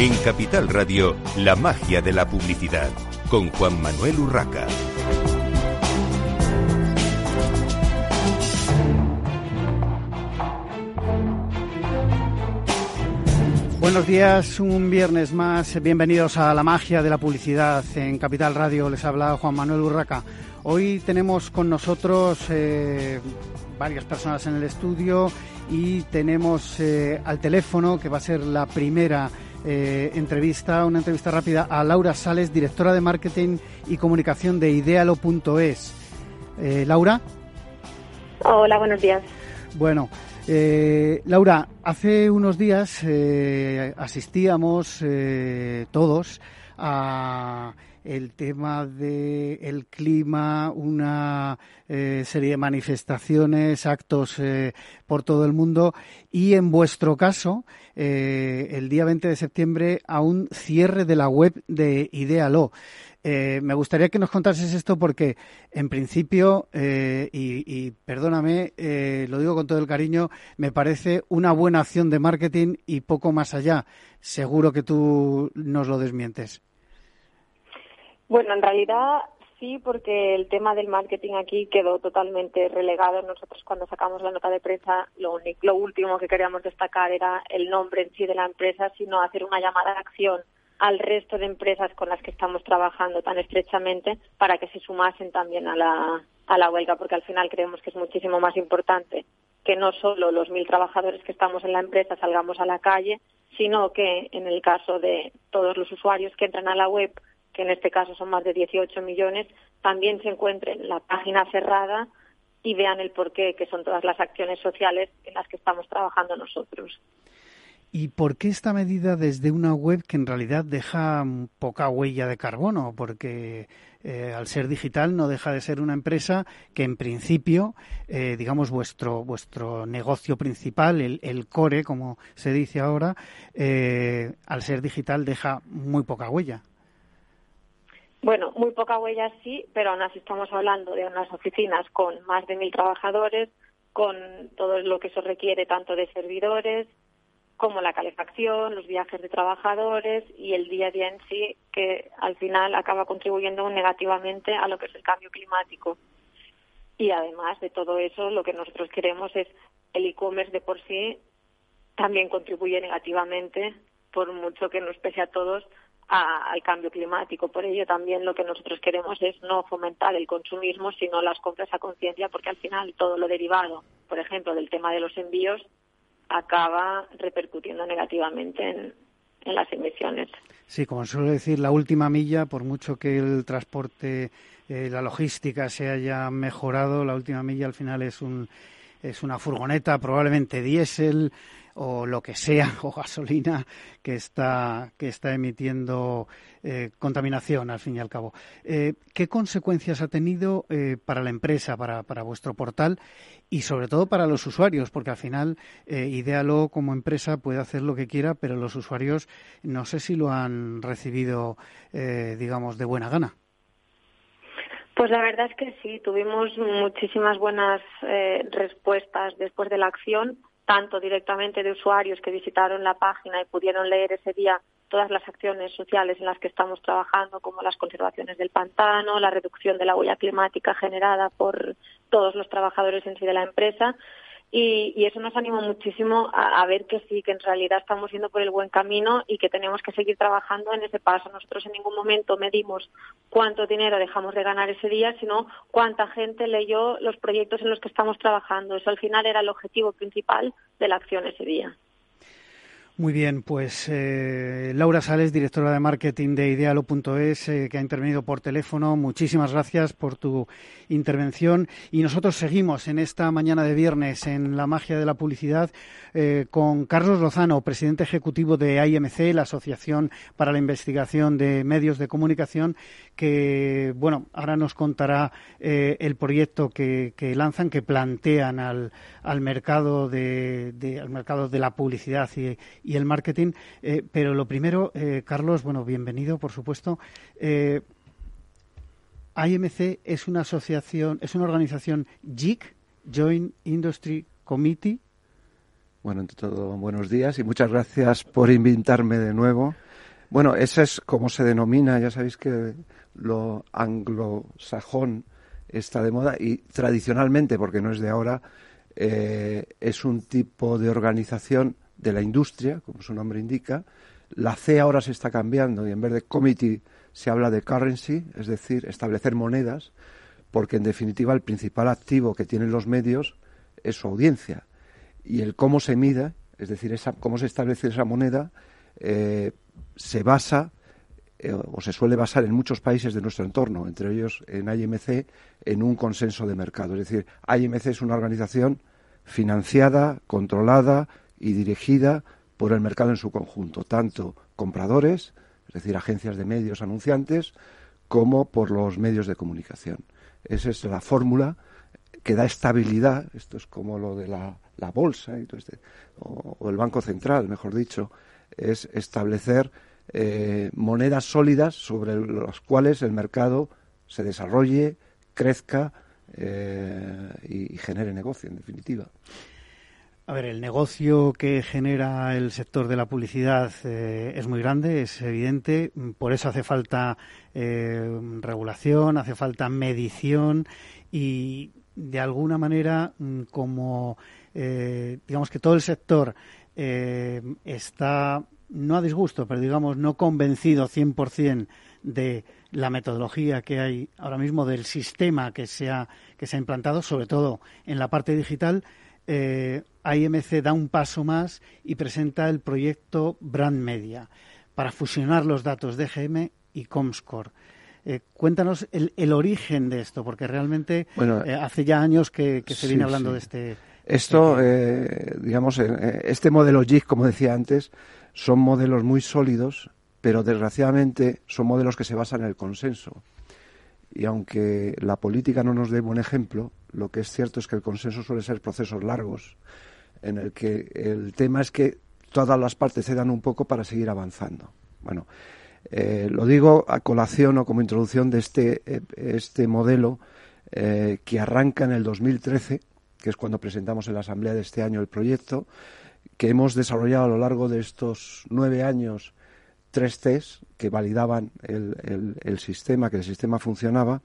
En Capital Radio, la magia de la publicidad, con Juan Manuel Urraca. Buenos días, un viernes más. Bienvenidos a la magia de la publicidad en Capital Radio. Les habla Juan Manuel Urraca. Hoy tenemos con nosotros eh, varias personas en el estudio y tenemos eh, al teléfono, que va a ser la primera eh, entrevista, una entrevista rápida, a Laura Sales, directora de marketing y comunicación de idealo.es. Laura. Hola, buenos días. Bueno, Laura, hace unos días asistíamos todos a el tema del el clima, una eh, serie de manifestaciones, actos eh, por todo el mundo y en vuestro caso, eh, el día 20 de septiembre, a un cierre de la web de Idealo. me gustaría que nos contases esto porque, en principio, y, y, perdóname, lo digo con todo el cariño, me parece una buena acción de marketing y poco más allá. Seguro que tú nos lo desmientes. Bueno, en realidad sí, porque el tema del marketing aquí quedó totalmente relegado. Nosotros cuando sacamos la nota de prensa, lo, lo último que queríamos destacar era el nombre en sí de la empresa, sino hacer una llamada de acción al resto de empresas con las que estamos trabajando tan estrechamente para que se sumasen también a la, a la huelga, porque al final creemos que es muchísimo más importante que no solo los mil trabajadores que estamos en la empresa salgamos a la calle, sino que en el caso de todos los usuarios que entran a la web que en este caso son más de 18 millones, también se encuentren la página cerrada y vean el porqué, que son todas las acciones sociales en las que estamos trabajando nosotros. ¿Y por qué esta medida desde una web que en realidad deja poca huella de carbono? Porque eh, al ser digital no deja de ser una empresa que en principio, eh, digamos, vuestro, vuestro negocio principal, el, el core, como se dice ahora, eh, al ser digital deja muy poca huella. Bueno, muy poca huella sí, pero aún así estamos hablando de unas oficinas con más de mil trabajadores, con todo lo que eso requiere tanto de servidores como la calefacción, los viajes de trabajadores y el día a día en sí, que al final acaba contribuyendo negativamente a lo que es el cambio climático. Y además de todo eso, lo que nosotros queremos es el e-commerce de por sí también contribuye negativamente, por mucho que nos pese a todos, al cambio climático. Por ello también lo que nosotros queremos es no fomentar el consumismo, sino las compras a conciencia, porque al final todo lo derivado, por ejemplo, del tema de los envíos, acaba repercutiendo negativamente en, las emisiones. Sí, como suelo decir, la última milla, por mucho que el transporte, eh, la logística se haya mejorado, la última milla al final es un es una furgoneta probablemente diésel o lo que sea, o gasolina que está, que está emitiendo eh, contaminación, al fin y al cabo. Eh, ¿Qué consecuencias ha tenido eh, para la empresa, para, para, vuestro portal y sobre todo para los usuarios? Porque al final, Idealo como empresa puede hacer lo que quiera, pero los usuarios no sé si lo han recibido, digamos, de buena gana. Pues la verdad es que sí, tuvimos muchísimas buenas respuestas después de la acción tanto directamente de usuarios que visitaron la página y pudieron leer ese día todas las acciones sociales en las que estamos trabajando, como las conservaciones del pantano, la reducción de la huella climática generada por todos los trabajadores en sí de la empresa, y, eso nos anima muchísimo a, ver que sí, que en realidad estamos yendo por el buen camino y que tenemos que seguir trabajando en ese paso. Nosotros en ningún momento medimos cuánto dinero dejamos de ganar ese día, sino cuánta gente leyó los proyectos en los que estamos trabajando. Eso al final era el objetivo principal de la acción ese día. Muy bien, pues eh, Laura Sales, directora de marketing de Idealo.es, eh, que ha intervenido por teléfono. Muchísimas gracias por tu intervención. Y nosotros seguimos en esta mañana de viernes en la magia de la publicidad eh, con Carlos Lozano, presidente ejecutivo de IMC, la Asociación para la Investigación de Medios de Comunicación, que, bueno, ahora nos contará el proyecto que, lanzan, que plantean al, al mercado de, al mercado de la publicidad y y el marketing. Eh, pero lo primero, eh, Carlos, bueno, bienvenido, por supuesto. Eh, IMC es una asociación, es una organización JIC, Joint Industry Committee. Bueno, ante todo, buenos días y muchas gracias por invitarme de nuevo Bueno, eso es como se denomina, ya sabéis que lo anglosajón está de moda y tradicionalmente, porque no es de ahora, eh, es un tipo de organización de la industria, como su nombre indica. La C ahora se está cambiando y en vez de committee se habla de currency, es decir, establecer monedas, porque en definitiva el principal activo que tienen los medios es su audiencia. Y el cómo se mida, es decir, esa, cómo se establece esa moneda, eh, se basa eh, o se suele basar en muchos países de nuestro entorno, entre ellos en IMC, en un consenso de mercado. Es decir, IMC es una organización financiada, controlada y dirigida por el mercado en su conjunto, tanto compradores, es decir, agencias de medios anunciantes, como por los medios de comunicación. Esa es la fórmula que da estabilidad, esto es como lo de la, bolsa este, o, el Banco Central, mejor dicho, es establecer eh, monedas sólidas sobre las cuales el mercado se desarrolle, crezca eh, y, genere negocio, en definitiva. A ver, el negocio que genera el sector de la publicidad eh, es muy grande, es evidente. Por eso hace falta regulación, hace falta medición y, de alguna manera, mm, como digamos que todo el sector está no a disgusto, pero digamos no convencido 100% de la metodología que hay ahora mismo del sistema que se ha, que se ha implantado, sobre todo en la parte digital, eh, IMC da un paso más y presenta el proyecto Brand Media para fusionar los datos de GM y Comscore. Eh, cuéntanos el, origen de esto, porque realmente eh, hace ya años que, se viene hablando de este. Esto, eh, digamos, este modelo JIC, como decía antes, son modelos muy sólidos, pero desgraciadamente son modelos que se basan en el consenso. Y aunque la política no nos dé buen ejemplo, lo que es cierto es que el consenso suele ser procesos largos, en el que el tema es que todas las partes se dan un poco para seguir avanzando. Bueno, eh, lo digo a colación o como introducción de este, eh, este modelo eh, que arranca en el 2013, que es cuando presentamos en la Asamblea de este año el proyecto, que hemos desarrollado a lo largo de estos nueve años tres test que validaban el, sistema, que el sistema funcionaba.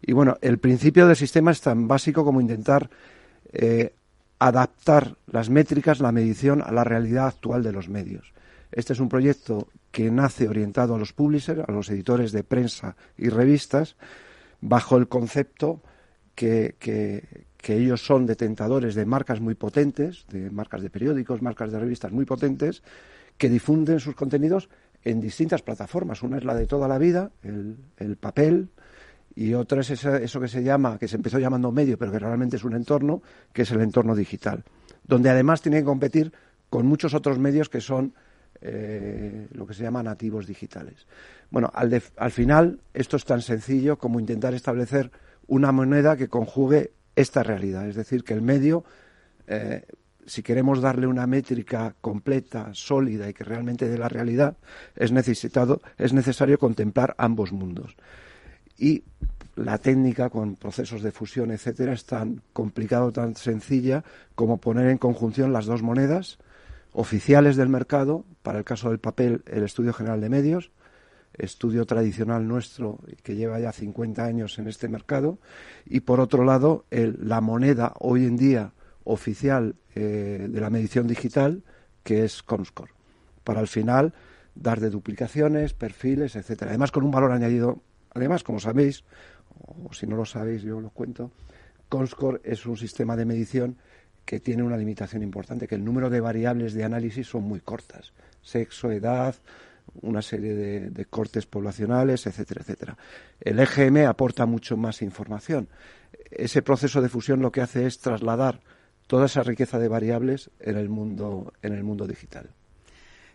Y bueno, el principio del sistema es tan básico como intentar eh, adaptar las métricas, la medición a la realidad actual de los medios. Este es un proyecto que nace orientado a los publishers, a los editores de prensa y revistas, bajo el concepto que, que ellos son detentadores de marcas muy potentes, de marcas de periódicos, marcas de revistas muy potentes, que difunden sus contenidos en distintas plataformas. Una es la de toda la vida, el, papel, y otra es eso que se llama, que se empezó llamando medio, pero que realmente es un entorno, que es el entorno digital, donde además tienen que competir con muchos otros medios que son eh, lo que se llama nativos digitales. Bueno, al, al final esto es tan sencillo como intentar establecer una moneda que conjugue esta realidad. Es decir, que el medio, eh, si queremos darle una métrica completa, sólida y que realmente dé la realidad, es, necesario contemplar ambos mundos. Y la técnica con procesos de fusión, etcétera, es tan complicado, tan sencilla como poner en conjunción las dos monedas oficiales del mercado, para el caso del papel, el Estudio General de Medios, estudio tradicional nuestro que lleva ya 50 años en este mercado y por otro lado la moneda hoy en día oficial eh, de la medición digital que es Comscore para al final dar de duplicaciones, perfiles, etcétera. Además con un valor añadido, además como sabéis o si no lo sabéis yo lo cuento, Comscore es un sistema de medición que tiene una limitación importante, que el número de variables de análisis son muy cortas. Sexo, edad, una serie de, cortes poblacionales, etcétera, etcétera. El EGM aporta mucho más información. Ese proceso de fusión lo que hace es trasladar toda esa riqueza de variables en el mundo, en el mundo digital.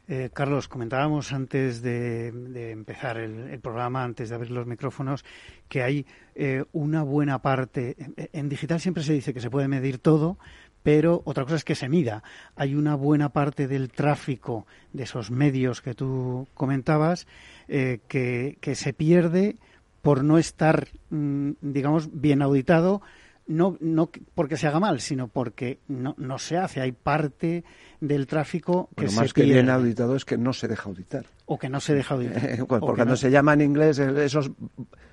Eh, Carlos, comentábamos antes de, empezar el, programa, antes de abrir los micrófonos, que hay eh, una buena parte. en, digital siempre se dice que se puede medir todo, pero otra cosa es que se mida. Hay una buena parte del tráfico de esos medios que tú comentabas eh, que, se pierde por no estar, mm, digamos, bien auditado no, no porque se haga mal, sino porque no, no se hace. Hay parte del tráfico que bueno, más que bien auditado es que no se deja auditar. O que no se deja auditar. Porque cuando se llama en inglés esos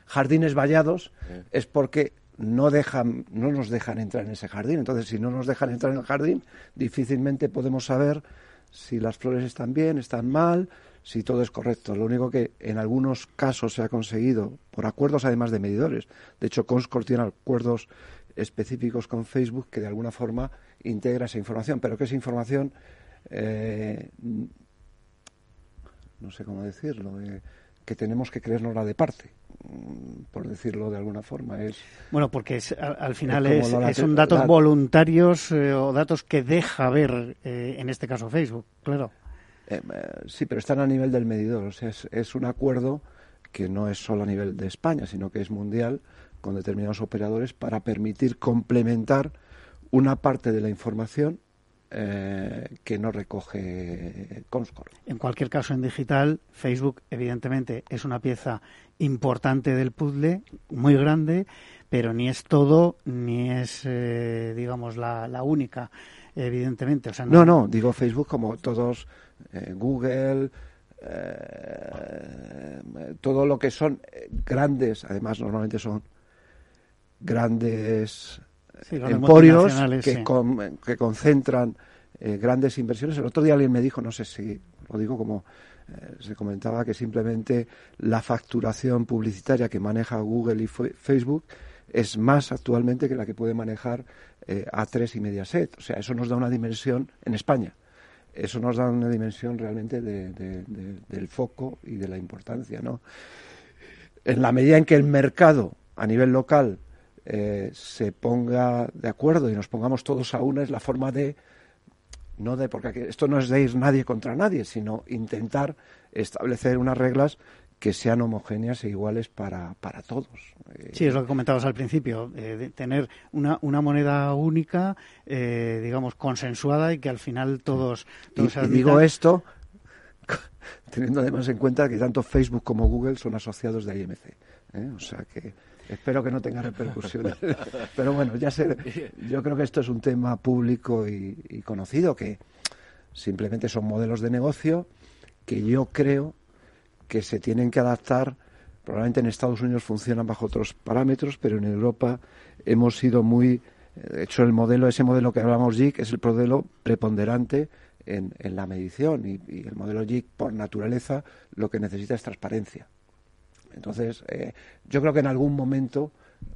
jardines vallados es porque no dejan, no nos dejan entrar en ese jardín. Entonces, si no nos dejan entrar en el jardín, difícilmente podemos saber si las flores están bien, están mal, si todo es correcto. Lo único que en algunos casos se ha conseguido por acuerdos además de medidores. De hecho, Conscord tiene acuerdos específicos con Facebook que de alguna forma integra esa información, pero que esa información eh, no sé cómo decirlo, eh, que tenemos que creernos la de parte, mm, por decirlo de alguna forma. Es, bueno, porque al, final es, son datos voluntarios eh, o datos que deja ver, en este caso Facebook, claro. sí, pero están a nivel del medidor, o sea, es, es un acuerdo que no es solo a nivel de España, sino que es mundial con determinados operadores para permitir complementar una parte de la información eh, que no recoge Comscore. En cualquier caso, en digital, Facebook, evidentemente, es una pieza importante del puzzle, muy grande, pero ni es todo, ni es, eh, digamos, la, única, evidentemente. O sea, no... no, digo Facebook como todos, eh, Google, todo lo que son grandes, además normalmente son grandes emporios que, que, concentran eh, grandes inversiones. El otro día alguien me dijo, no sé si lo digo como eh, se comentaba, que simplemente la facturación publicitaria que maneja Google y Facebook es más actualmente que la que puede manejar eh, A3 y Mediaset. O sea, eso nos da una dimensión en España. Eso nos da una dimensión realmente del foco y de la importancia, ¿no? En la medida en que el mercado a nivel local eh, se ponga de acuerdo y nos pongamos todos a una es la forma de no de porque esto no es de ir nadie contra nadie sino intentar establecer unas reglas que sean homogéneas e iguales para, para todos. Sí, es lo que comentabas al principio, eh, de tener una, una moneda única, eh, digamos, consensuada y que al final todos... todos y, digo esto teniendo además en cuenta que tanto Facebook como Google son asociados de IMC. O sea que Espero que no tenga repercusiones. Pero bueno, ya sé, yo creo que esto es un tema público y, conocido, que simplemente son modelos de negocio que yo creo que se tienen que adaptar. Probablemente en Estados Unidos funcionan bajo otros parámetros, pero en Europa hemos sido muy. De hecho, el modelo, ese modelo que hablamos JIC, es el modelo preponderante en, en la medición y, y el modelo JIC, por naturaleza, lo que necesita es transparencia. Entonces, eh, yo creo que en algún momento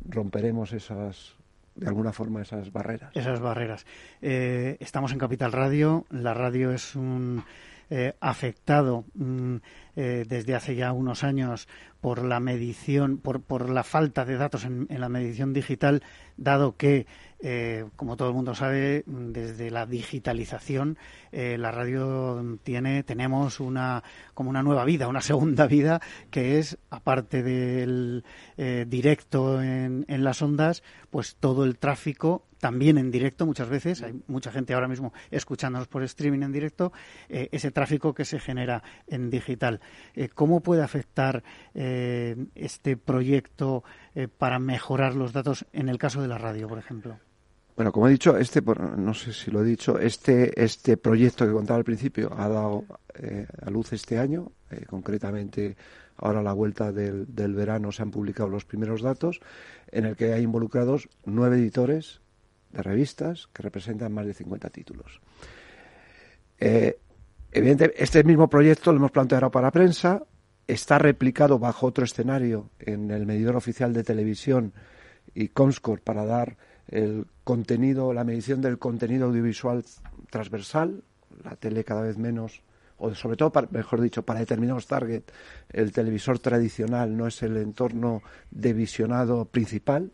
romperemos esas, de alguna forma, esas barreras. Esas barreras. Eh, estamos en Capital Radio. La radio es un eh, afectado mm, desde hace ya unos años por la medición, por, por la falta de datos en la medición digital, dado que eh, como todo el mundo sabe, desde la digitalización, eh, la radio tiene, tenemos una, como una nueva vida, una segunda vida, que es, aparte del eh, directo en, en las ondas, pues todo el tráfico también en directo muchas veces, hay mucha gente ahora mismo escuchándonos por streaming en directo, ese tráfico que se genera en digital. ¿Cómo puede afectar este proyecto para mejorar los datos en el caso de la radio, por ejemplo? Bueno, como he dicho, este, no sé si lo he dicho, este, este proyecto que contaba al principio ha dado eh, a luz este año, eh, concretamente ahora a la vuelta del, verano se han publicado los primeros datos, en el que hay involucrados nueve editores de revistas que representan más de 50 títulos. Eh, evidentemente, este mismo proyecto lo hemos planteado para prensa, está replicado bajo otro escenario en el medidor oficial de televisión y Comscore para dar el contenido, la medición del contenido audiovisual transversal, la tele cada vez menos, o sobre todo, mejor dicho, para determinados target, el televisor tradicional no es el entorno de visionado principal.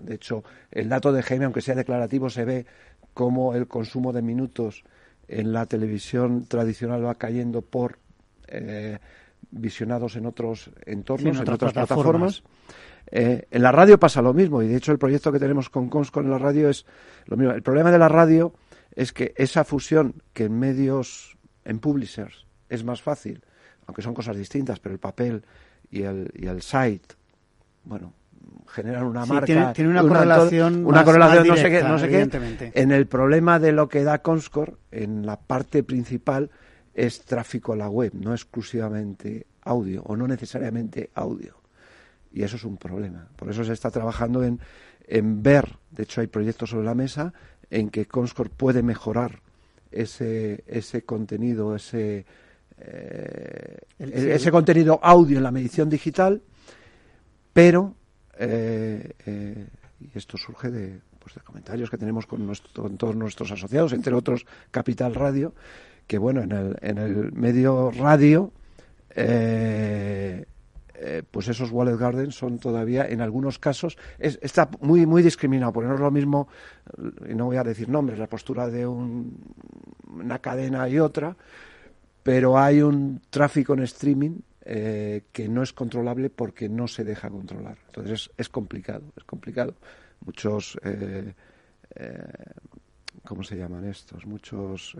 De hecho, el dato de GM, aunque sea declarativo, se ve cómo el consumo de minutos en la televisión tradicional va cayendo por eh, visionados en otros entornos, en, otras, plataformas. Eh, en la radio pasa lo mismo y de hecho el proyecto que tenemos con Conscon en la radio es lo mismo. El problema de la radio es que esa fusión que en medios, en publishers, es más fácil, aunque son cosas distintas, pero el papel y el, y el site, bueno, generan una marca. Tiene, una, correlación. Una correlación, no sé qué. No sé qué. En el problema de lo que da Conscore, en la parte principal, es tráfico a la web, no exclusivamente audio o no necesariamente audio. Y eso es un problema. Por eso se está trabajando en, en ver, de hecho hay proyectos sobre la mesa, en que Conscore puede mejorar ese, ese contenido, ese, eh, ese contenido audio en la medición digital, pero eh, eh, y esto surge de, pues, de comentarios que tenemos con, con, todos nuestros asociados, entre otros Capital Radio, que bueno, en el, en el medio radio, eh, pues esos Wallet Gardens son todavía, en algunos casos, está muy, muy discriminado, porque no es lo mismo, y no voy a decir nombres, la postura de una cadena y otra, pero hay un tráfico en streaming eh, que no es controlable porque no se deja controlar. Entonces es, complicado, es complicado. Muchos, eh, eh, ¿cómo se llaman estos? Muchos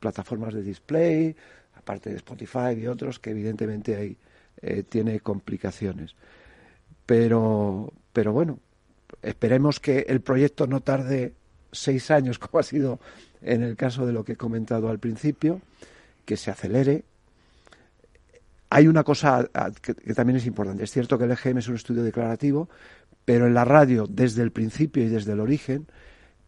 plataformas de display, aparte de Spotify y otros, que evidentemente hay, tiene complicaciones. Pero, pero bueno, esperemos que el proyecto no tarde seis años, como ha sido en el caso de lo que he comentado al principio, que se acelere hay una cosa que, también es importante. Es cierto que el EGM es un estudio declarativo, pero en la radio, desde el principio y desde el origen,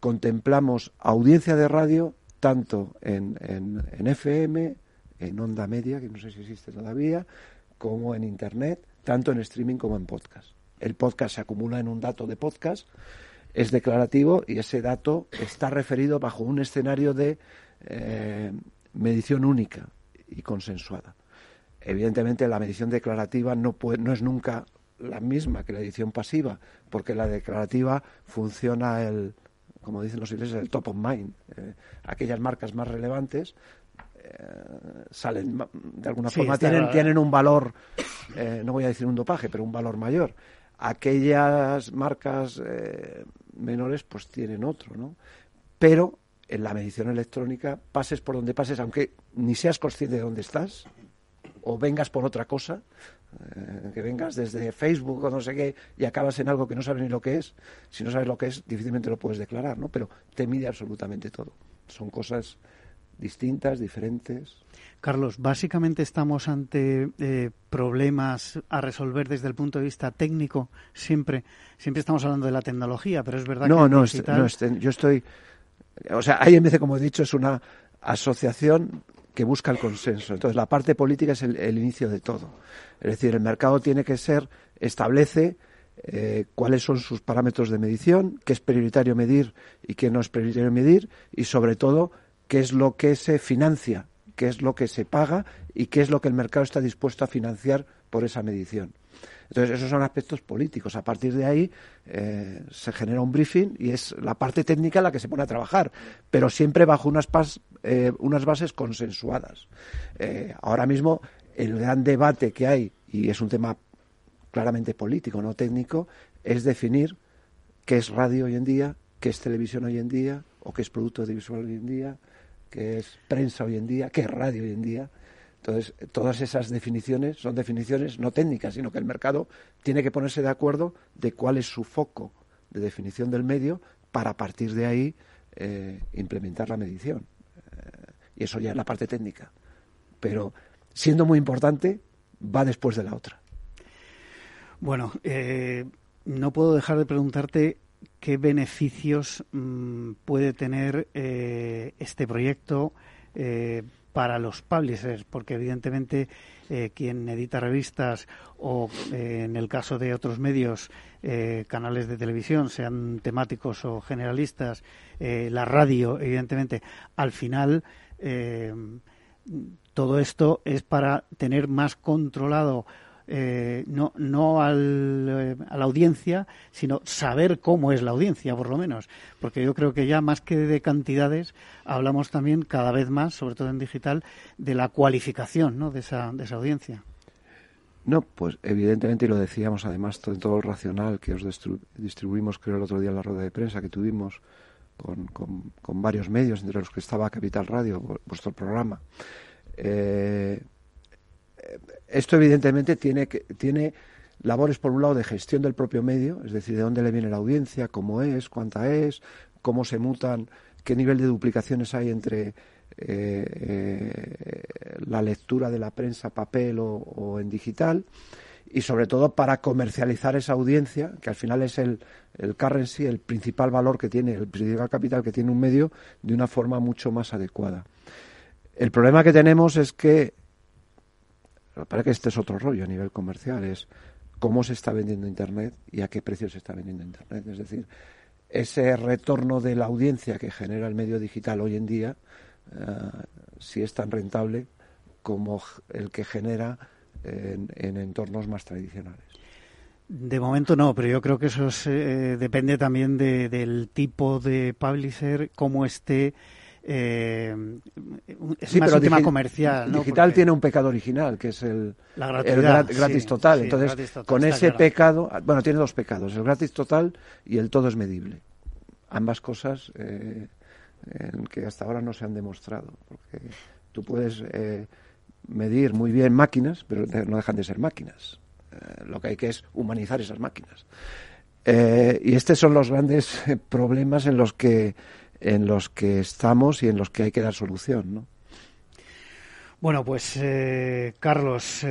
contemplamos audiencia de radio tanto en, en, FM, en onda media, que no sé si existe todavía, como en Internet, tanto en streaming como en podcast. El podcast se acumula en un dato de podcast, es declarativo y ese dato está referido bajo un escenario de eh, medición única y consensuada. Evidentemente, la medición declarativa no, no es nunca la misma que la edición pasiva, porque la declarativa funciona el, como dicen los ingleses, el top of mind. Eh, aquellas marcas más relevantes salen, de alguna forma, tienen, tienen un valor, eh, no voy a decir un dopaje, pero un valor mayor. Aquellas marcas menores, pues tienen otro, ¿no? Pero en la medición electrónica, pases por donde pases, aunque ni seas consciente de dónde estás, o vengas por otra cosa, eh, que vengas desde Facebook o no sé qué y acabas en algo que no sabes ni lo que es, si no sabes lo que es, difícilmente lo puedes declarar, ¿no? Pero te mide absolutamente todo. Son cosas distintas, diferentes. Carlos, básicamente estamos ante eh, problemas a resolver desde el punto de vista técnico, siempre. Siempre estamos hablando de la tecnología, pero es verdad no, que. No, no, yo estoy. O sea, IMC, como he dicho, es una asociación que busca el consenso. Entonces, la parte política es el, inicio de todo. Es decir, el mercado tiene que ser, establece eh, cuáles son sus parámetros de medición, qué es prioritario medir y qué no es prioritario medir, y sobre todo, qué es lo que se financia, qué es lo que se paga y qué es lo que el mercado está dispuesto a financiar por esa medición. Entonces, esos son aspectos políticos. A partir de ahí eh, se genera un briefing y es la parte técnica la que se pone a trabajar, pero siempre bajo unas, eh, unas bases consensuadas. Eh, ahora mismo, el gran debate que hay, y es un tema claramente político, no técnico, es definir qué es radio hoy en día, qué es televisión hoy en día, o qué es producto audiovisual hoy en día, qué es prensa hoy en día, qué es radio hoy en día. Entonces, todas esas definiciones son definiciones no técnicas, sino que el mercado tiene que ponerse de acuerdo de cuál es su foco de definición del medio para a partir de ahí eh, implementar la medición. Eh, y eso ya es la parte técnica. Pero siendo muy importante, va después de la otra. Bueno, eh, no puedo dejar de preguntarte qué beneficios mm, puede tener este proyecto para los publishers, porque evidentemente eh, quien edita revistas o eh, en el caso de otros medios, eh, canales de televisión, sean temáticos o generalistas, la radio, evidentemente, al final todo esto es para tener más controlado eh, no, no al, eh, a la audiencia, sino saber cómo es la audiencia, por lo menos. Porque yo creo que ya más que de cantidades, hablamos también cada vez más, sobre todo en digital, de la cualificación ¿no? de, esa, de esa audiencia. No, pues evidentemente, y lo decíamos además en todo el racional que os distribuimos, creo, el otro día en la rueda de prensa que tuvimos con, con, varios medios, entre los que estaba Capital Radio, vuestro programa. Eh, esto evidentemente tiene, que, tiene labores, por un lado, de gestión del propio medio, es decir, de dónde le viene la audiencia, cómo es, cuánta es, cómo se mutan, qué nivel de duplicaciones hay entre eh, la lectura de la prensa papel o, en digital y sobre todo para comercializar esa audiencia, que al final es el, el currency, el principal valor que tiene, el principal capital que tiene un medio, de una forma mucho más adecuada. El problema que tenemos es que, para que este es otro rollo a nivel comercial, es cómo se está vendiendo Internet y a qué precio se está vendiendo Internet. Es decir, ese retorno de la audiencia que genera el medio digital hoy en día eh, si es tan rentable como el que genera en, entornos más tradicionales. De momento no, pero yo creo que eso eh, depende también del tipo de publisher, cómo esté. Eh, es más un tema comercial. Digital tiene un pecado original, que es el, gratis total. Entonces, con ese pecado, bueno, tiene dos pecados, el gratis total y el todo es medible. Ambas cosas eh, en que hasta ahora no se han demostrado. Porque tú puedes eh, medir muy bien máquinas, pero no dejan de ser máquinas. Eh, lo que hay que es humanizar esas máquinas. Y estos son los grandes problemas en los que en los que estamos y en los que hay que dar solución, ¿no? Bueno, pues Carlos,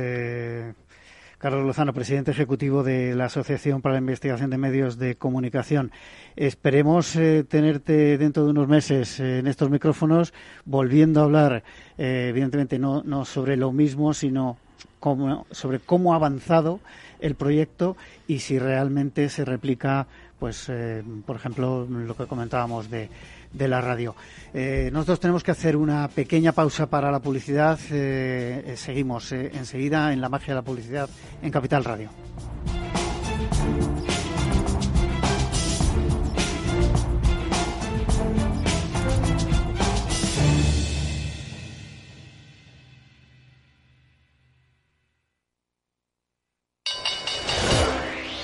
Carlos Lozano, presidente ejecutivo de la Asociación para la Investigación de Medios de Comunicación. Esperemos eh, tenerte dentro de unos meses eh, en estos micrófonos volviendo a hablar, eh, evidentemente no, sobre lo mismo, sino sobre cómo ha avanzado el proyecto y si realmente se replica, pues, por ejemplo, lo que comentábamos de de la radio. Eh, nosotros tenemos que hacer una pequeña pausa para la publicidad. Eh, eh, seguimos enseguida en la magia de la publicidad en Capital Radio.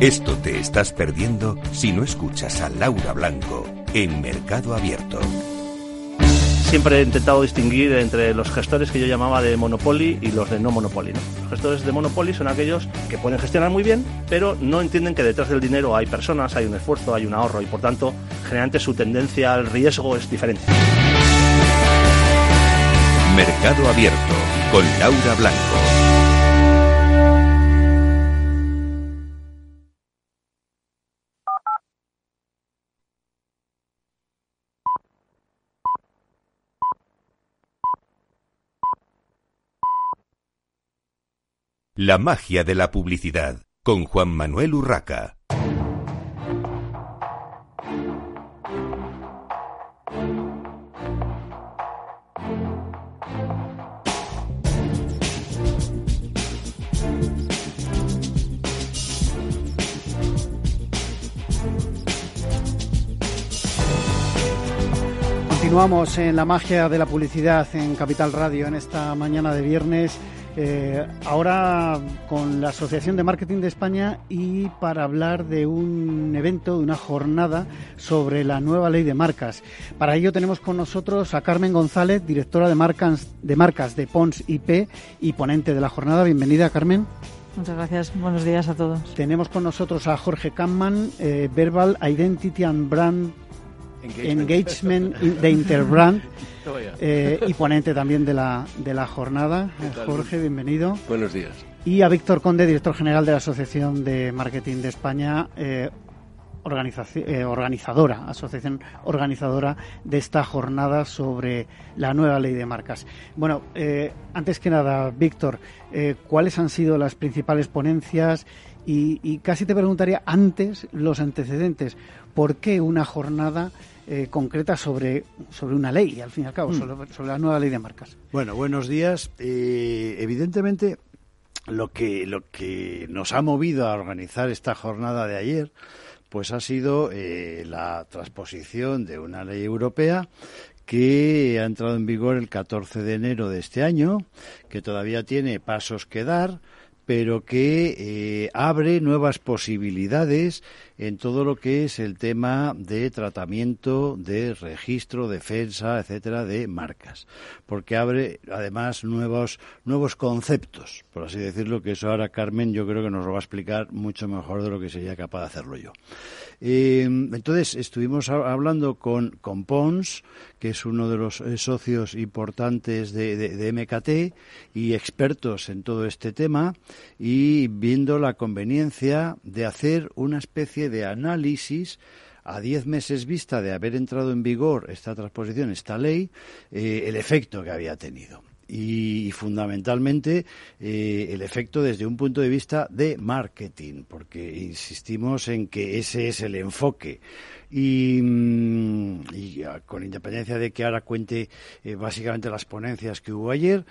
Esto te estás perdiendo si no escuchas a Laura Blanco en Mercado Abierto. Siempre he intentado distinguir entre los gestores que yo llamaba de Monopoly y los de no Monopoly. Los gestores de Monopoly son aquellos que pueden gestionar muy bien, pero no entienden que detrás del dinero hay personas, hay un esfuerzo, hay un ahorro y por tanto generalmente su tendencia al riesgo es diferente. Mercado Abierto con Laura Blanco. La magia de la publicidad con Juan Manuel Urraca. Continuamos en la magia de la publicidad en Capital Radio en esta mañana de viernes eh, ahora con la Asociación de Marketing de España y para hablar de un evento, de una jornada sobre la nueva ley de marcas. Para ello tenemos con nosotros a Carmen González, directora de marcas de, marcas de Pons IP y ponente de la jornada. Bienvenida, Carmen. Muchas gracias. Buenos días a todos. Tenemos con nosotros a Jorge Kampman, eh, Verbal Identity and Brand Engagement, de Interbrand eh, y ponente también de la, de la jornada. Jorge, bienvenido. Buenos días. Y a Víctor Conde, director general de la Asociación de Marketing de España, eh, eh, organizadora, asociación organizadora de esta jornada sobre la nueva ley de marcas. Bueno, antes que nada, Víctor, ¿cuáles han sido las principales ponencias? y, casi te preguntaría antes los antecedentes. ¿Por qué una jornada eh, concreta sobre, sobre una ley, al fin y al cabo, mm. sobre, la nueva ley de marcas. Bueno, buenos días. Eh, evidentemente, lo que, lo que nos ha movido a organizar esta jornada de ayer, pues ha sido eh, la transposición de una ley europea que ha entrado en vigor el 14 de enero de este año, que todavía tiene pasos que dar, pero que eh, abre nuevas posibilidades en todo lo que es el tema de tratamiento, de registro, defensa, etcétera, de marcas, porque abre además nuevos nuevos conceptos, por así decirlo, que eso ahora Carmen yo creo que nos lo va a explicar mucho mejor de lo que sería capaz de hacerlo yo. Eh, entonces estuvimos hablando con, con Pons, que es uno de los eh, socios importantes de, MKT y expertos en todo este tema, y viendo la conveniencia de hacer una especie de análisis a diez meses vista de haber entrado en vigor esta transposición, esta ley, eh, el efecto que había tenido y, fundamentalmente eh, el efecto desde un punto de vista de marketing, porque insistimos en que ese es el enfoque. Y, mm, con independencia de que ahora cuente eh, básicamente las ponencias que hubo ayer,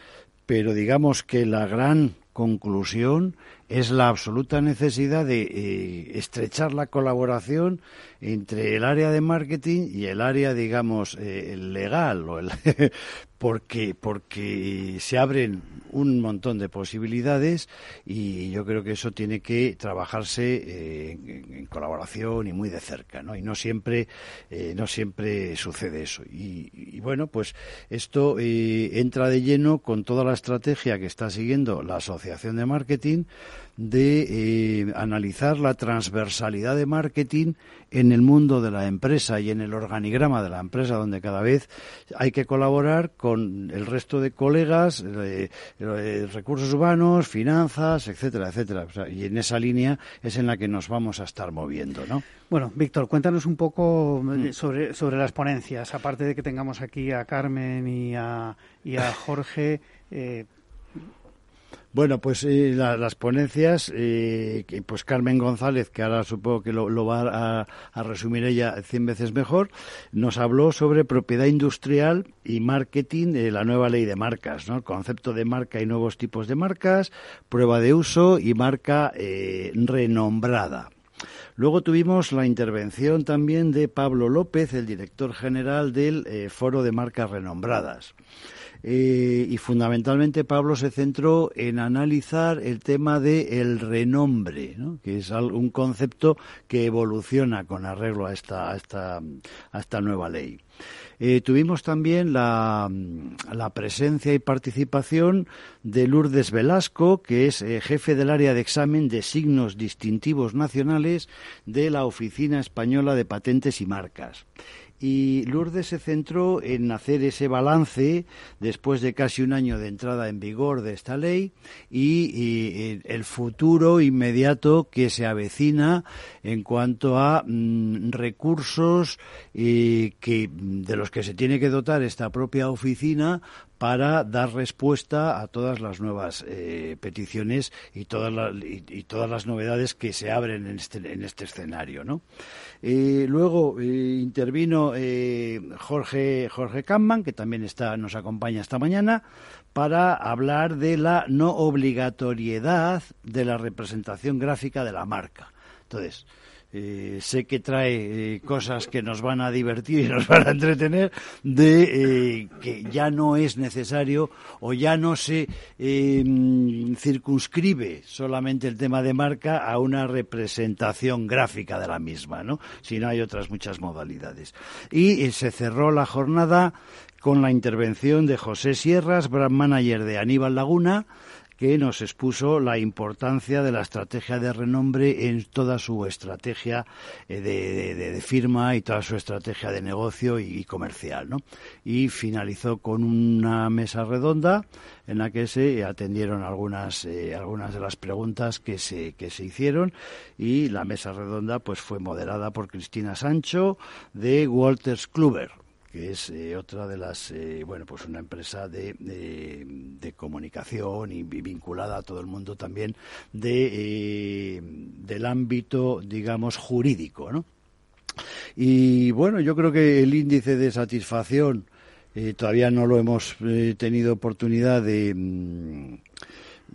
pero digamos que la gran conclusión es la absoluta necesidad de eh, estrechar la colaboración entre el área de marketing y el área, digamos, eh, legal, o el porque, porque se abren un montón de posibilidades y yo creo que eso tiene que trabajarse eh, en, colaboración y muy de cerca, ¿no? Y no siempre, no siempre sucede eso. Y, y bueno, pues esto entra de lleno con toda la estrategia que está siguiendo la Asociación de Marketing de eh, analizar la transversalidad de marketing en el mundo de la empresa y en el organigrama de la empresa, donde cada vez hay que colaborar con el resto de colegas, eh, eh, recursos humanos, finanzas, etcétera, etcétera. y en esa línea es en la que nos vamos a estar moviendo, ¿no? Bueno, Víctor, cuéntanos un poco mm. sobre, sobre las ponencias, aparte de que tengamos aquí a Carmen y a, y a Jorge. Bueno, pues eh, las ponencias, eh, pues Carmen González, que ahora supongo que lo, va a, resumir ella cien veces mejor, nos habló sobre propiedad industrial y marketing, de la nueva ley de marcas, ¿no? Concepto de marca y nuevos tipos de marcas, prueba de uso y marca eh, renombrada. Luego tuvimos la intervención también de Pablo López, el director general del Foro de Marcas Renombradas. Eh, y fundamentalmente Pablo se centró en analizar el tema del el renombre, que es un concepto que evoluciona con arreglo a esta, nueva ley. Eh, tuvimos también la, la, presencia y participación de Lourdes Velasco, que es eh, jefe del área de examen de signos distintivos nacionales de la Oficina Española de Patentes y Marcas y Lourdes se centró en hacer ese balance después de casi un año de entrada en vigor de esta ley y, el futuro inmediato que se avecina en cuanto a mm, recursos eh, que de los que se tiene que dotar esta propia oficina para dar respuesta a todas las nuevas eh, peticiones y todas, las, y, todas las novedades que se abren en este, este escenario. ¿no? Eh, luego eh, intervino Jorge, Jorge Kampman, que también está, nos acompaña esta mañana, para hablar de la no obligatoriedad de la representación gráfica de la marca. Entonces, eh, sé que trae eh, cosas que nos van a divertir y nos van a entretener, de eh, que ya no es necesario o ya no se circunscribe solamente el tema de marca a una representación gráfica de la misma, ¿no? sino hay otras muchas modalidades. Y se cerró la jornada con la intervención de José Sierras, brand manager de Aníbal Laguna, que nos expuso la importancia de la estrategia de renombre en toda su estrategia eh, de, firma y toda su estrategia de negocio y, comercial. ¿no? Y finalizó con una mesa redonda en la que se atendieron algunas, eh, algunas de las preguntas que se, que se hicieron y la mesa redonda pues fue moderada por Cristina Sancho de Walters Kluber que es eh, otra de las, eh, bueno, pues una empresa de, de, comunicación y, vinculada a todo el mundo también de, eh, del ámbito, digamos, jurídico, ¿no? Y bueno, yo creo que el índice de satisfacción todavía no lo hemos tenido oportunidad de mm,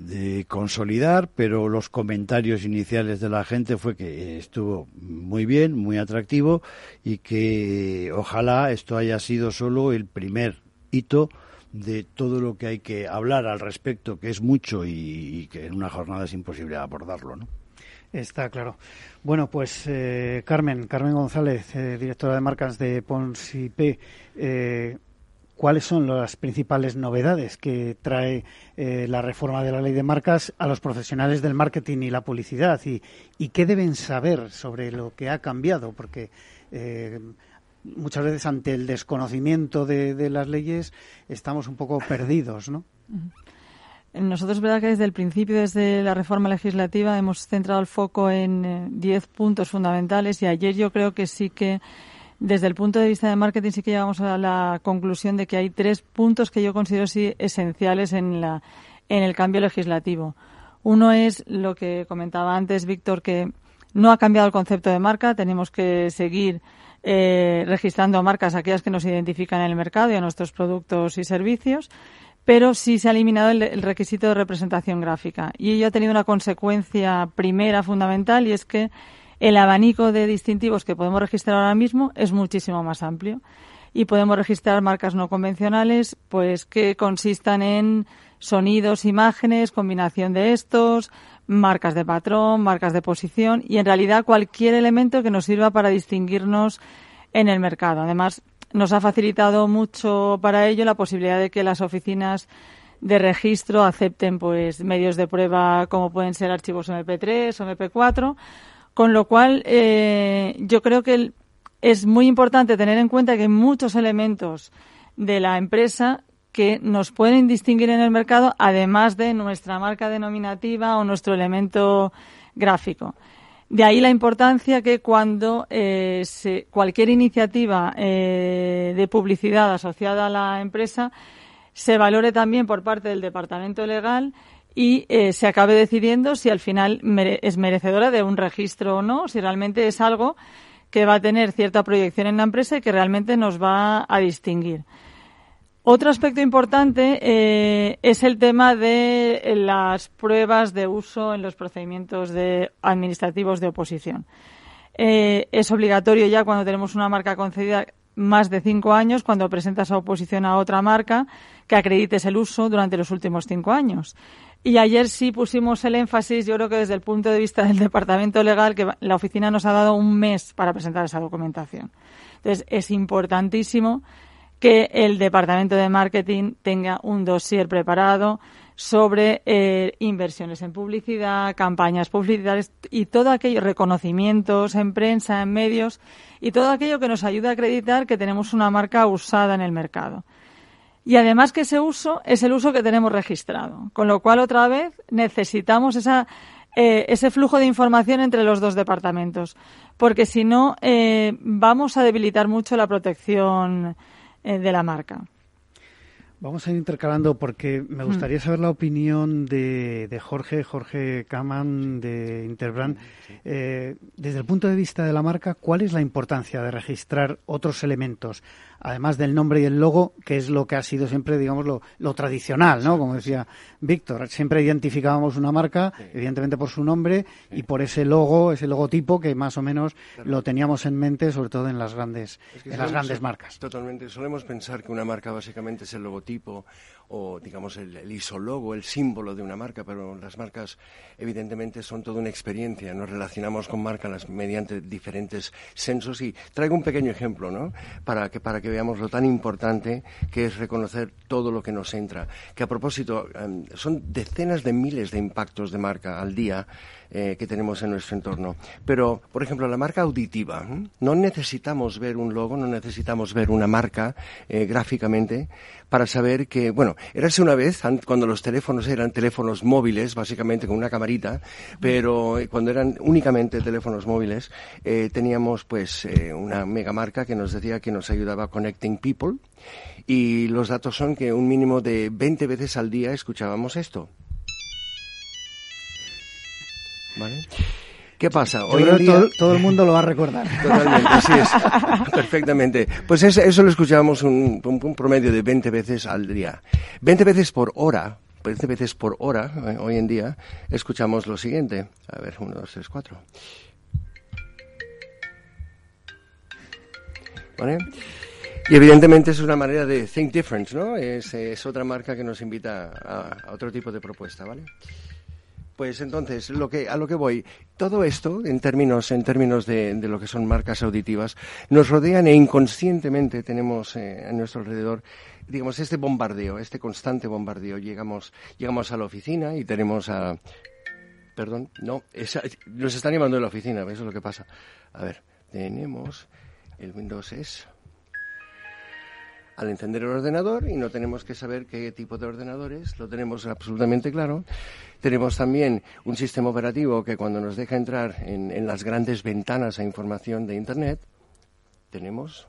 de consolidar, pero los comentarios iniciales de la gente fue que estuvo muy bien, muy atractivo y que ojalá esto haya sido solo el primer hito de todo lo que hay que hablar al respecto, que es mucho y, que en una jornada es imposible abordarlo, ¿no? Está claro. Bueno, pues eh, Carmen, Carmen González, eh, directora de marcas de Pons IP, eh, cuáles son las principales novedades que trae eh, la reforma de la ley de marcas a los profesionales del marketing y la publicidad y, qué deben saber sobre lo que ha cambiado, porque eh, muchas veces ante el desconocimiento de, las leyes estamos un poco perdidos, ¿no? Nosotros verdad que desde el principio, desde la reforma legislativa, hemos centrado el foco en 10 eh, puntos fundamentales y ayer yo creo que sí que desde el punto de vista de marketing sí que llegamos a la conclusión de que hay tres puntos que yo considero sí esenciales en, la, en el cambio legislativo. Uno es lo que comentaba antes Víctor, que no ha cambiado el concepto de marca, tenemos que seguir eh, registrando marcas, aquellas que nos identifican en el mercado y a nuestros productos y servicios, pero sí se ha eliminado el, el requisito de representación gráfica. Y ello ha tenido una consecuencia primera fundamental y es que el abanico de distintivos que podemos registrar ahora mismo es muchísimo más amplio y podemos registrar marcas no convencionales, pues que consistan en sonidos, imágenes, combinación de estos, marcas de patrón, marcas de posición y en realidad cualquier elemento que nos sirva para distinguirnos en el mercado. Además, nos ha facilitado mucho para ello la posibilidad de que las oficinas de registro acepten pues medios de prueba como pueden ser archivos MP3 o MP4 con lo cual, eh, yo creo que es muy importante tener en cuenta que hay muchos elementos de la empresa que nos pueden distinguir en el mercado, además de nuestra marca denominativa o nuestro elemento gráfico. De ahí la importancia que cuando eh, cualquier iniciativa eh, de publicidad asociada a la empresa se valore también por parte del Departamento Legal y eh, se acabe decidiendo si al final es merecedora de un registro o no, si realmente es algo que va a tener cierta proyección en la empresa y que realmente nos va a distinguir. Otro aspecto importante eh, es el tema de las pruebas de uso en los procedimientos administrativos de oposición. Eh, es obligatorio ya cuando tenemos una marca concedida más de cinco años, cuando presentas a oposición a otra marca, que acredites el uso durante los últimos cinco años. Y ayer sí pusimos el énfasis, yo creo que desde el punto de vista del Departamento Legal, que la oficina nos ha dado un mes para presentar esa documentación. Entonces, es importantísimo que el Departamento de Marketing tenga un dossier preparado sobre eh, inversiones en publicidad, campañas publicitarias y todo aquello, reconocimientos en prensa, en medios y todo aquello que nos ayude a acreditar que tenemos una marca usada en el mercado. Y además que ese uso es el uso que tenemos registrado, con lo cual otra vez necesitamos esa, eh, ese flujo de información entre los dos departamentos, porque si no eh, vamos a debilitar mucho la protección eh, de la marca. Vamos a ir intercalando porque me gustaría mm. saber la opinión de, de Jorge, Jorge Kaman de Interbrand. Eh, desde el punto de vista de la marca, ¿cuál es la importancia de registrar otros elementos, además del nombre y el logo, que es lo que ha sido siempre, digamos, lo, lo tradicional, ¿no? Como decía Víctor, siempre identificábamos una marca, evidentemente por su nombre y por ese logo, ese logotipo que más o menos lo teníamos en mente, sobre todo en las grandes, en las grandes marcas. Totalmente. Solemos pensar que una marca básicamente es el logotipo o digamos el, el, isólogo, el símbolo de una marca, pero las marcas evidentemente son toda una experiencia. Nos relacionamos con marcas mediante diferentes sensos y traigo un pequeño ejemplo, ¿no? Para que para que veamos lo tan importante que es reconocer todo lo que nos entra. Que a propósito um, son decenas de miles de impactos de marca al día eh, que tenemos en nuestro entorno. Pero, por ejemplo, la marca auditiva. ¿eh? No necesitamos ver un logo, no necesitamos ver una marca eh, gráficamente para saber que, bueno, érase una vez cuando los teléfonos eran teléfonos móviles, básicamente con una camarita, pero cuando eran únicamente teléfonos móviles, teníamos pues una mega marca que nos decía que nos ayudaba connecting people y los datos son que un mínimo de 20 veces al día escuchábamos esto. ¿Vale? ¿Qué pasa? Hoy en día... todo, todo, el mundo lo va a recordar. Totalmente, así es. Perfectamente. Pues eso, eso lo escuchábamos un, un, un, promedio de 20 veces al día. 20 veces por hora, 20 veces por hora, eh, hoy en día, escuchamos lo siguiente. A ver, 1, 2, 3, 4. ¿Vale? Y evidentemente es una manera de think different, ¿no? Es, es otra marca que nos invita a, a otro tipo de propuesta, ¿vale? Pues entonces, lo que, a lo que voy, todo esto, en términos, en términos de, de lo que son marcas auditivas, nos rodean e inconscientemente tenemos eh, a nuestro alrededor, digamos, este bombardeo, este constante bombardeo. Llegamos, llegamos a la oficina y tenemos a, perdón, no, esa, nos están llamando de la oficina, eso es lo que pasa. A ver, tenemos, el Windows es, al encender el ordenador y no tenemos que saber qué tipo de ordenador es, lo tenemos absolutamente claro. Tenemos también un sistema operativo que cuando nos deja entrar en, en las grandes ventanas a información de Internet, tenemos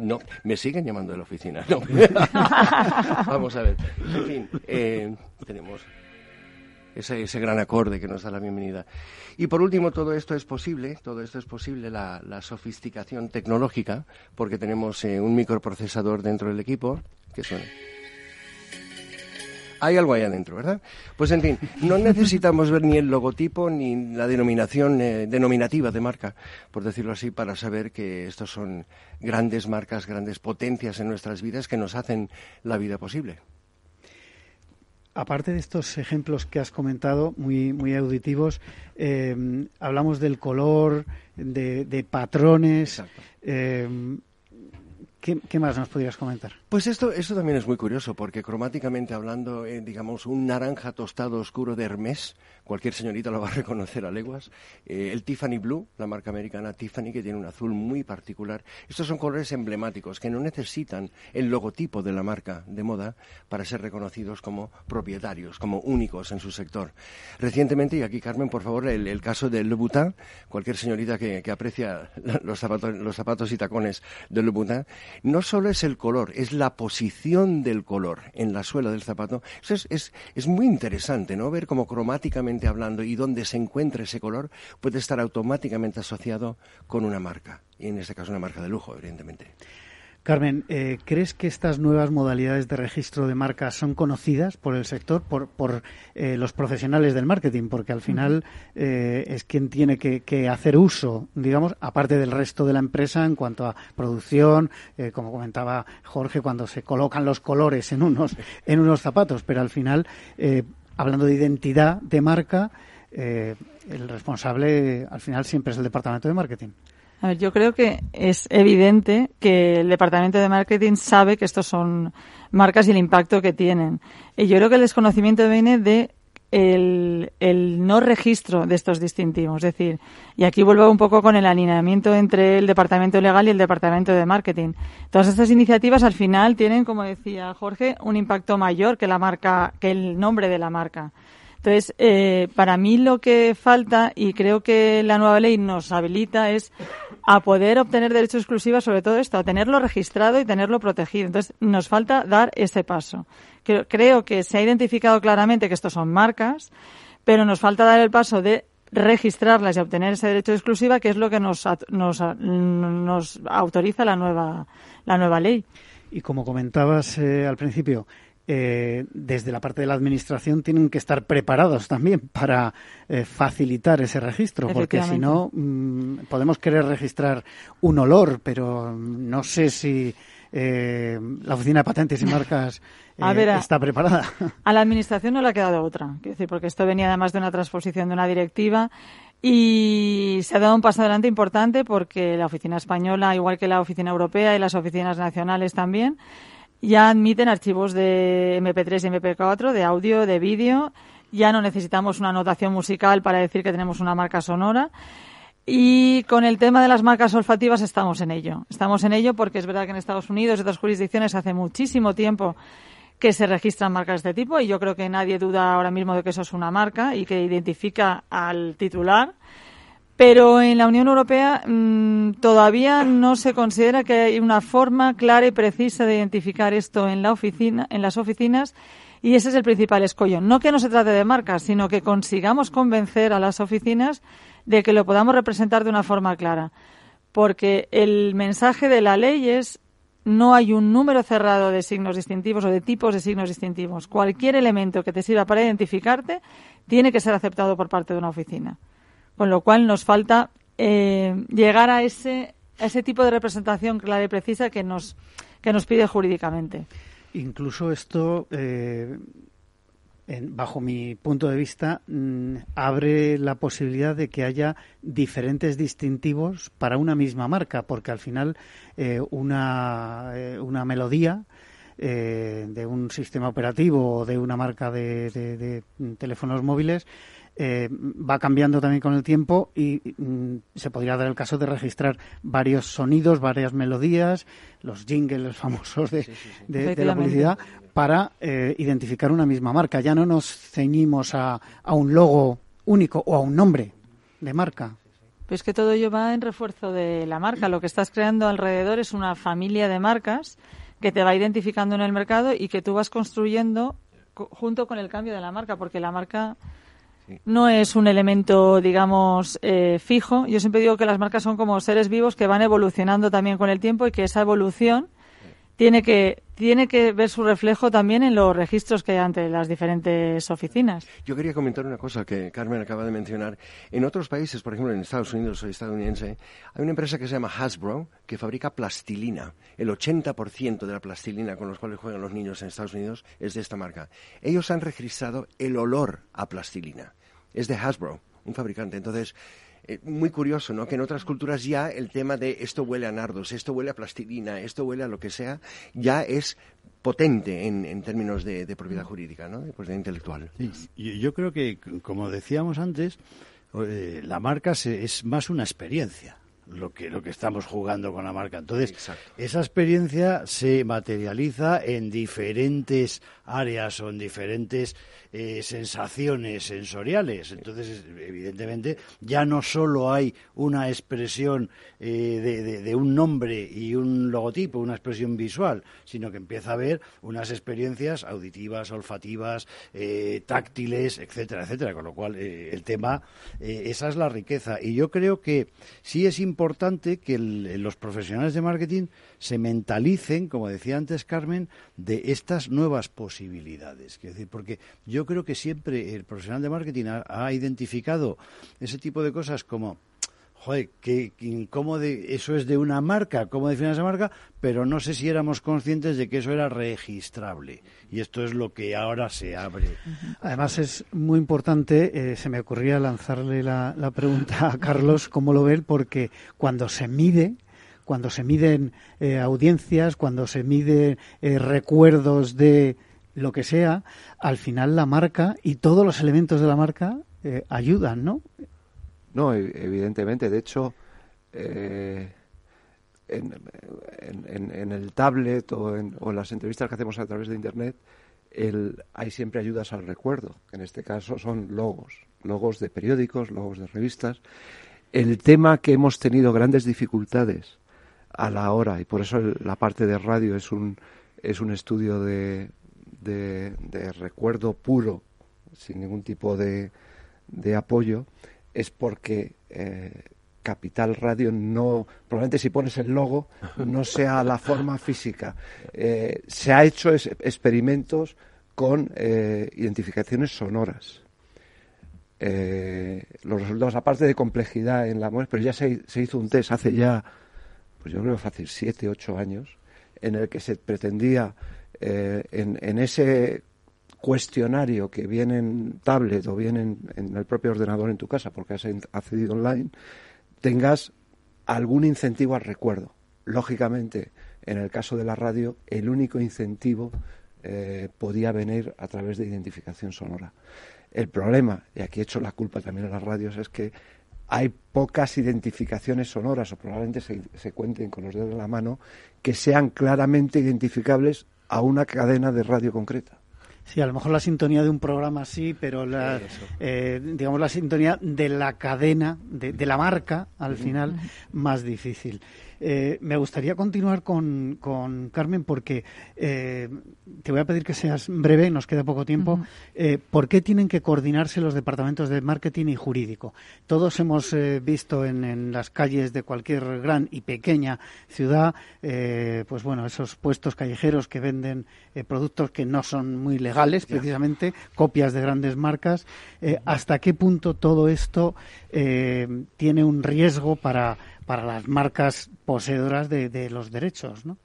no, me siguen llamando de la oficina. No. Vamos a ver. En fin, eh, tenemos ese, ese, gran acorde que nos da la bienvenida. Y por último, todo esto es posible, todo esto es posible, la, la sofisticación tecnológica, porque tenemos eh, un microprocesador dentro del equipo que suena. Hay algo ahí adentro, ¿verdad? Pues en fin, no necesitamos ver ni el logotipo ni la denominación eh, denominativa de marca, por decirlo así, para saber que estos son grandes marcas, grandes potencias en nuestras vidas que nos hacen la vida posible aparte de estos ejemplos que has comentado, muy, muy auditivos, eh, hablamos del color, de, de patrones. Eh, ¿qué, ¿qué, más nos podrías comentar? Pues esto, esto también es muy curioso, porque cromáticamente hablando, eh, digamos, un naranja tostado oscuro de Hermès, cualquier señorita lo va a reconocer a leguas. Eh, el Tiffany Blue, la marca americana Tiffany, que tiene un azul muy particular. Estos son colores emblemáticos que no necesitan el logotipo de la marca de moda para ser reconocidos como propietarios, como únicos en su sector. Recientemente, y aquí Carmen, por favor, el, caso de Louboutin, cualquier señorita que, aprecia los zapatos, los zapatos y tacones de Louboutin, no solo es el color, es la posición del color en la suela del zapato. Eso es, es, es muy interesante, ¿no? Ver cómo cromáticamente hablando y dónde se encuentra ese color puede estar automáticamente asociado con una marca. Y en este caso una marca de lujo, evidentemente. Carmen, eh, ¿crees que estas nuevas modalidades de registro de marcas son conocidas por el sector, por, por eh, los profesionales del marketing? Porque al final eh, es quien tiene que, que, hacer uso, digamos, aparte del resto de la empresa en cuanto a producción, como comentaba Jorge, cuando se colocan los colores en unos, en unos zapatos, pero al final, hablando de identidad de marca, eh, el responsable al final siempre es el departamento de marketing. A ver, yo creo que es evidente que el departamento de marketing sabe que estos son marcas y el impacto que tienen. Y yo creo que el desconocimiento viene de el, el, no registro de estos distintivos. Es decir, y aquí vuelvo un poco con el alineamiento entre el departamento legal y el departamento de marketing. Todas estas iniciativas al final tienen, como decía Jorge, un impacto mayor que la marca, que el nombre de la marca. Entonces, eh, para mí lo que falta, y creo que la nueva ley nos habilita, es a poder obtener derechos exclusivos sobre todo esto, a tenerlo registrado y tenerlo protegido. Entonces, nos falta dar ese paso. Creo, creo que se ha identificado claramente que estos son marcas, pero nos falta dar el paso de registrarlas y obtener ese derecho de exclusiva, que es lo que nos, nos, nos autoriza la nueva, la nueva ley. Y como comentabas eh, al principio, eh, desde la parte de la administración tienen que estar preparados también para eh, facilitar ese registro, porque si no mm, podemos querer registrar un olor, pero no sé si eh, la Oficina de Patentes y Marcas está preparada. A la Administración no le ha quedado otra, decir, porque esto venía además de una transposición de una directiva y se ha dado un paso adelante importante porque la Oficina Española, igual que la Oficina Europea y las oficinas nacionales también, ya admiten archivos de MP3 y MP4, de audio, de vídeo. Ya no necesitamos una notación musical para decir que tenemos una marca sonora. Y con el tema de las marcas olfativas estamos en ello. Estamos en ello porque es verdad que en Estados Unidos y otras jurisdicciones hace muchísimo tiempo que se registran marcas de este tipo y yo creo que nadie duda ahora mismo de que eso es una marca y que identifica al titular. Pero en la Unión Europea mm, todavía no se considera que hay una forma clara y precisa de identificar esto en la oficina, en las oficinas, y ese es el principal escollo. No que no se trate de marcas, sino que consigamos convencer a las oficinas de que lo podamos representar de una forma clara. Porque el mensaje de la ley es no hay un número cerrado de signos distintivos o de tipos de signos distintivos. Cualquier elemento que te sirva para identificarte tiene que ser aceptado por parte de una oficina con lo cual nos falta eh, llegar a ese, ese tipo de representación clara y precisa que nos, que nos pide jurídicamente. Incluso esto, eh, bajo mi punto de vista, mm, abre la posibilidad de que haya diferentes distintivos para una misma marca, porque al final eh, una, una melodía de un sistema operativo o de una marca de teléfonos móviles eh, va cambiando también con el tiempo y mm, se podría dar el caso de registrar varios sonidos, varias melodías, los jingles famosos de, la publicidad para eh, identificar una misma marca. Ya no nos ceñimos a, a un logo único o a un nombre de marca. Pues que todo ello va en refuerzo de la marca. Lo que estás creando alrededor es una familia de marcas que te va identificando en el mercado y que tú vas construyendo junto con el cambio de la marca, porque la marca no es un elemento, digamos, eh, fijo. Yo siempre digo que las marcas son como seres vivos que van evolucionando también con el tiempo y que esa evolución tiene que tiene que ver su reflejo también en los registros que hay ante las diferentes oficinas. Yo quería comentar una cosa que Carmen acaba de mencionar. En otros países, por ejemplo en Estados Unidos o estadounidense, hay una empresa que se llama Hasbro que fabrica plastilina. El 80% de la plastilina con los cuales juegan los niños en Estados Unidos es de esta marca. Ellos han registrado el olor a plastilina es de Hasbro, un fabricante. Entonces, eh, muy curioso, ¿no? Que en otras culturas ya el tema de esto huele a nardos, esto huele a plastilina, esto huele a lo que sea, ya es potente en, términos de, propiedad jurídica, ¿no? De propiedad intelectual. Sí, yo creo que, como decíamos antes, eh, la marca es más una experiencia lo que, lo que estamos jugando con la marca. Entonces, esa experiencia se materializa en diferentes áreas o en diferentes eh, sensaciones sensoriales. Entonces, evidentemente, ya no solo hay una expresión eh, de, un nombre y un logotipo, una expresión visual, sino que empieza a haber unas experiencias auditivas, olfativas, eh, táctiles, etcétera, etcétera. Con lo cual, el tema, esa es la riqueza. Y yo creo que sí es importante que los profesionales de marketing se mentalicen, como decía antes Carmen, de estas nuevas posibilidades. Es decir, porque yo creo que siempre el profesional de marketing ha, identificado ese tipo de cosas como joder, que, cómo de, eso es de una marca, cómo define esa marca, pero no sé si éramos conscientes de que eso era registrable. Y esto es lo que ahora se abre. Además es muy importante, eh, se me ocurría lanzarle la, pregunta a Carlos, cómo lo ve, porque cuando se mide, cuando se miden eh, audiencias, cuando se miden eh, recuerdos de lo que sea, al final la marca y todos los elementos de la marca ayudan, ¿no? No, e, evidentemente. De hecho, en, el tablet o en, las entrevistas que hacemos a través de Internet, hay siempre ayudas al recuerdo, que en este caso son logos, logos de periódicos, logos de revistas. El tema que hemos tenido grandes dificultades a la hora y por eso la parte de radio es un es un estudio de, de, recuerdo puro sin ningún tipo de, de apoyo es porque eh, Capital Radio no, probablemente si pones el logo, no sea la forma física. Eh, se ha hecho experimentos con eh, identificaciones sonoras. los resultados, aparte de complejidad en la muestra, pero ya se, se, hizo un test hace ya, pues yo creo que hace siete, ocho años, en el que se pretendía en, en, ese cuestionario que viene en tablet o viene en, el propio ordenador en tu casa porque has accedido online, tengas algún incentivo al recuerdo. Lógicamente, en el caso de la radio, el único incentivo eh, podía venir a través de identificación sonora. El problema, y aquí he hecho la culpa también a las radios, es que hay pocas identificaciones sonoras, o probablemente se cuenten con los dedos de la mano, que sean claramente identificables a una cadena de radio concreta. Sí, a lo mejor la sintonía de un programa sí, pero la, eh, digamos la sintonía de la cadena, de, de la marca, al final, más difícil. Eh, me gustaría continuar con, con Carmen porque eh, te voy a pedir que seas breve, nos queda poco tiempo. Eh, ¿Por qué tienen que coordinarse los departamentos de marketing y jurídico? Todos hemos visto en, en, las calles de cualquier gran y pequeña ciudad, pues bueno, esos puestos callejeros que venden productos que no son muy legales, precisamente, copias de grandes marcas. ¿Hasta qué punto todo esto tiene un riesgo para para las marcas poseedoras de, los derechos, ¿no?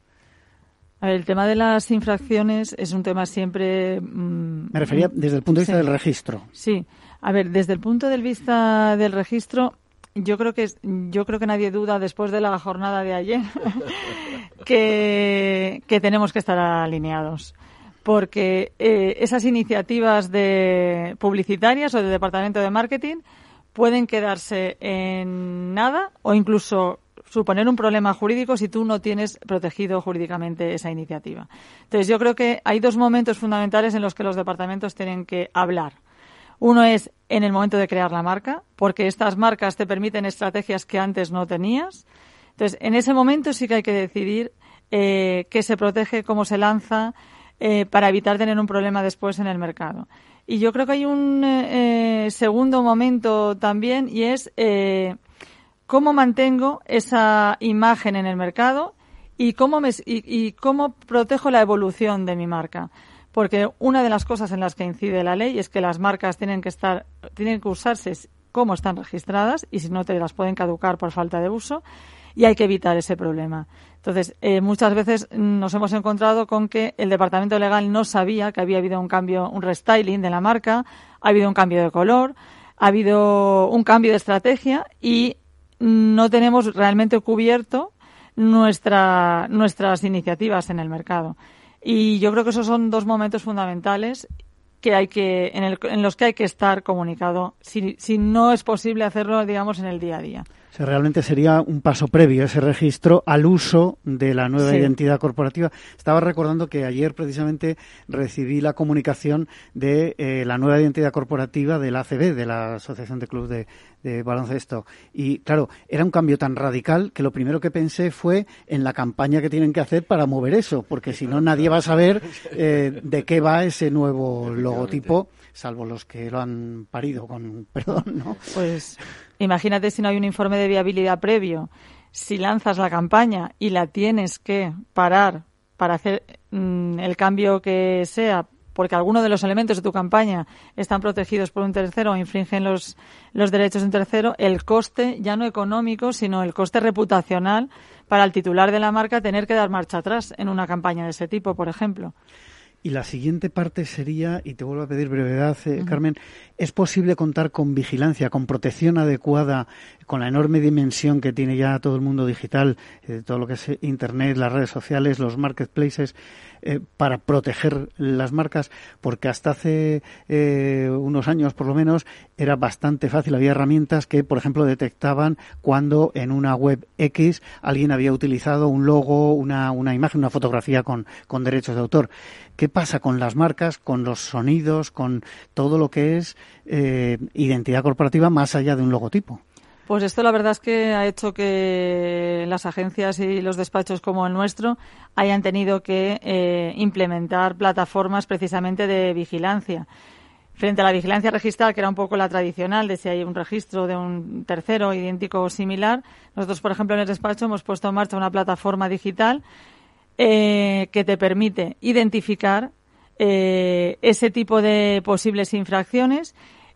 el tema de las infracciones es un tema siempre. Mm, Me refería desde el punto de vista del registro. Sí. A ver, desde el punto de vista del registro, yo creo que yo creo que nadie duda después de la jornada de ayer que, tenemos que estar alineados porque eh, esas iniciativas de publicitarias o de departamento de marketing pueden quedarse en nada o incluso suponer un problema jurídico si tú no tienes protegido jurídicamente esa iniciativa. Entonces, yo creo que hay dos momentos fundamentales en los que los departamentos tienen que hablar. Uno es en el momento de crear la marca, porque estas marcas te permiten estrategias que antes no tenías. Entonces, en ese momento sí que hay que decidir eh, qué se protege, cómo se lanza, eh, para evitar tener un problema después en el mercado. Y yo creo que hay un eh, eh, segundo momento también y es eh, cómo mantengo esa imagen en el mercado y cómo, me, y, cómo protejo la evolución de mi marca. Porque una de las cosas en las que incide la ley es que las marcas tienen que estar, tienen que usarse como están registradas y si no te las pueden caducar por falta de uso y hay que evitar ese problema. Entonces, eh, muchas veces nos hemos encontrado con que el departamento legal no sabía que había habido un cambio, un restyling de la marca, ha habido un cambio de color, ha habido un cambio de estrategia y no tenemos realmente cubierto nuestra, nuestras iniciativas en el mercado. Y yo creo que esos son dos momentos fundamentales que hay que, en, el, en los que hay que estar comunicado, si, si no es posible hacerlo, digamos, en el día a día realmente sería un paso previo ese registro al uso de la nueva identidad corporativa. Estaba recordando que ayer precisamente recibí la comunicación de eh, la nueva identidad corporativa de la ACB, de la Asociación de Clubes de, Baloncesto. Y claro, era un cambio tan radical que lo primero que pensé fue en la campaña que tienen que hacer para mover eso, porque si no nadie va a saber eh, de qué va ese nuevo logotipo salvo los que lo han parido con perdón, ¿no? Pues imagínate si no hay un informe de viabilidad previo, si lanzas la campaña y la tienes que parar para hacer mm, el cambio que sea porque algunos de los elementos de tu campaña están protegidos por un tercero o infringen los, los derechos de un tercero, el coste ya no económico, sino el coste reputacional para el titular de la marca tener que dar marcha atrás en una campaña de ese tipo, por ejemplo. Y la siguiente parte sería, y te vuelvo a pedir brevedad, eh, Carmen, ¿es posible contar con vigilancia, con protección adecuada, con la enorme dimensión que tiene ya todo el mundo digital, eh, todo lo que es Internet, las redes sociales, los marketplaces? Eh, para proteger las marcas, porque hasta hace eh, unos años, por lo menos, era bastante fácil. Había herramientas que, por ejemplo, detectaban cuando en una web X alguien había utilizado un logo, una, imagen, una fotografía con, derechos de autor. ¿Qué pasa con las marcas, con los sonidos, con todo lo que es identidad corporativa más allá de un logotipo? Pues esto la verdad es que ha hecho que las agencias y los despachos como el nuestro hayan tenido que eh, implementar plataformas precisamente de vigilancia. frente a la vigilancia registral, que era un poco la tradicional de si hay un registro de un tercero idéntico o similar, nosotros, por ejemplo, en el despacho hemos puesto en marcha una plataforma digital eh, que te permite identificar eh, ese tipo de posibles infracciones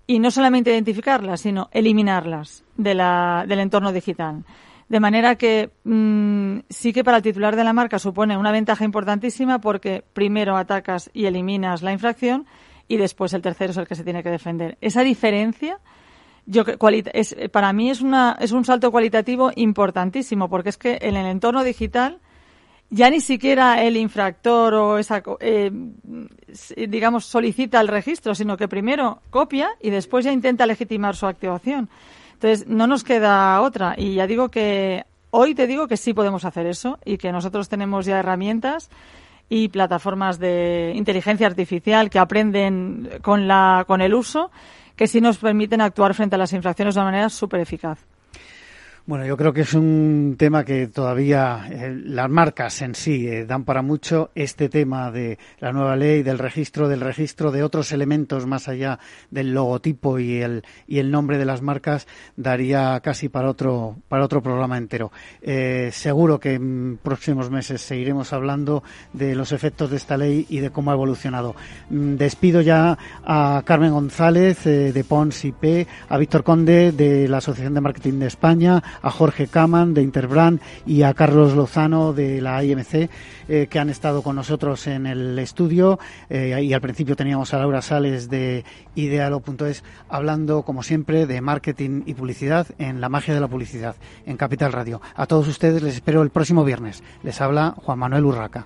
y no solamente identificarlas, sino eliminarlas de la, del entorno digital. De manera que mm, sí que para el titular de la marca supone una ventaja importantísima porque primero atacas y eliminas la infracción y después el tercero es el que se tiene que defender. Esa diferencia yo es, para mí es, una, es un salto cualitativo importantísimo porque es que en el entorno digital ya ni siquiera el infractor o esa, eh, digamos, solicita el registro, sino que primero copia y después ya intenta legitimar su activación. Entonces, no nos queda otra. Y ya digo que hoy te digo que sí podemos hacer eso y que nosotros tenemos ya herramientas y plataformas de inteligencia artificial que aprenden con, la, con el uso que sí nos permiten actuar frente a las infracciones de una manera súper eficaz. Bueno, yo creo que es un tema que todavía eh, las marcas en sí eh, dan para mucho. Este tema de la nueva ley, del registro, del registro de otros elementos más allá del logotipo y el, y el nombre de las marcas daría casi para otro, para otro programa entero. Eh, seguro que en próximos meses seguiremos hablando de los efectos de esta ley y de cómo ha evolucionado. Mm, despido ya a Carmen González de Pons IP, a Víctor Conde de la Asociación de Marketing de España, a Jorge Caman de Interbrand y a Carlos Lozano de la IMC eh, que han estado con nosotros en el estudio eh, y al principio teníamos a Laura Sales de Idealo.es hablando como siempre de marketing y publicidad en la magia de la publicidad en Capital Radio. A todos ustedes les espero el próximo viernes. Les habla Juan Manuel Urraca.